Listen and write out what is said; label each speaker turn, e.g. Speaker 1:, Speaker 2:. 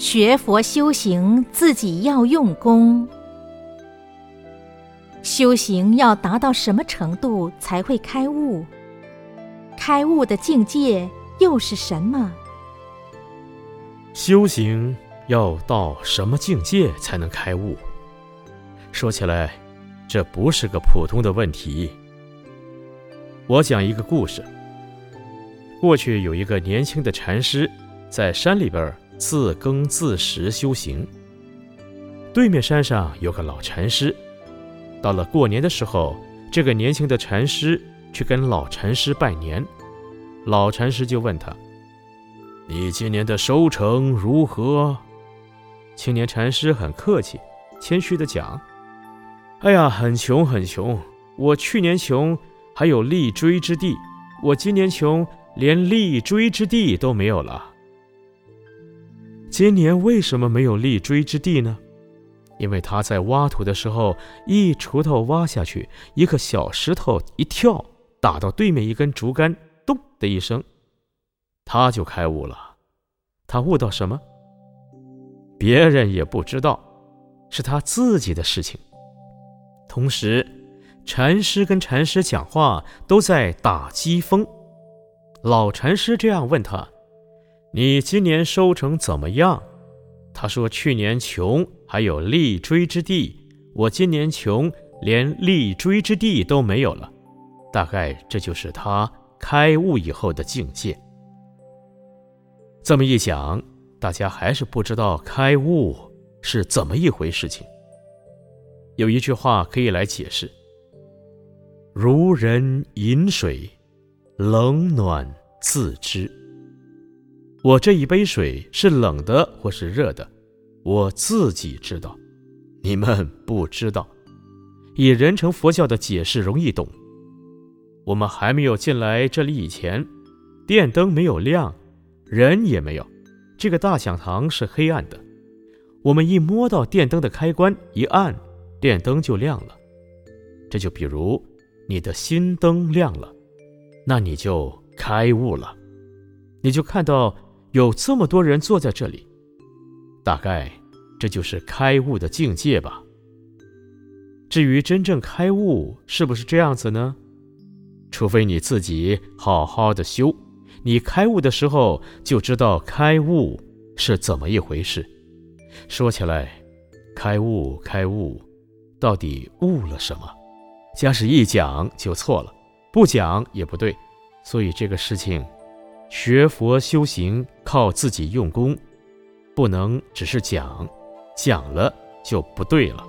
Speaker 1: 学佛修行，自己要用功。修行要达到什么程度才会开悟？开悟的境界又是什么？
Speaker 2: 修行要到什么境界才能开悟？说起来，这不是个普通的问题。我讲一个故事。过去有一个年轻的禅师，在山里边自耕自食修行。对面山上有个老禅师。到了过年的时候，这个年轻的禅师去跟老禅师拜年。老禅师就问他：“你今年的收成如何？”青年禅师很客气、谦虚的讲：“哎呀，很穷很穷。我去年穷，还有立锥之地；我今年穷，连立锥之地都没有了。今年为什么没有立锥之地呢？”因为他在挖土的时候，一锄头挖下去，一个小石头一跳，打到对面一根竹竿，咚的一声，他就开悟了。他悟到什么？别人也不知道，是他自己的事情。同时，禅师跟禅师讲话都在打机风。老禅师这样问他：“你今年收成怎么样？”他说：“去年穷。”还有立锥之地，我今年穷，连立锥之地都没有了。大概这就是他开悟以后的境界。这么一讲，大家还是不知道开悟是怎么一回事情。有一句话可以来解释：如人饮水，冷暖自知。我这一杯水是冷的或是热的。我自己知道，你们不知道。以人成佛教的解释容易懂。我们还没有进来这里以前，电灯没有亮，人也没有，这个大讲堂是黑暗的。我们一摸到电灯的开关，一按，电灯就亮了。这就比如你的心灯亮了，那你就开悟了，你就看到有这么多人坐在这里。大概这就是开悟的境界吧。至于真正开悟是不是这样子呢？除非你自己好好的修，你开悟的时候就知道开悟是怎么一回事。说起来，开悟开悟，到底悟了什么？假使一讲就错了，不讲也不对。所以这个事情，学佛修行靠自己用功。不能只是讲，讲了就不对了。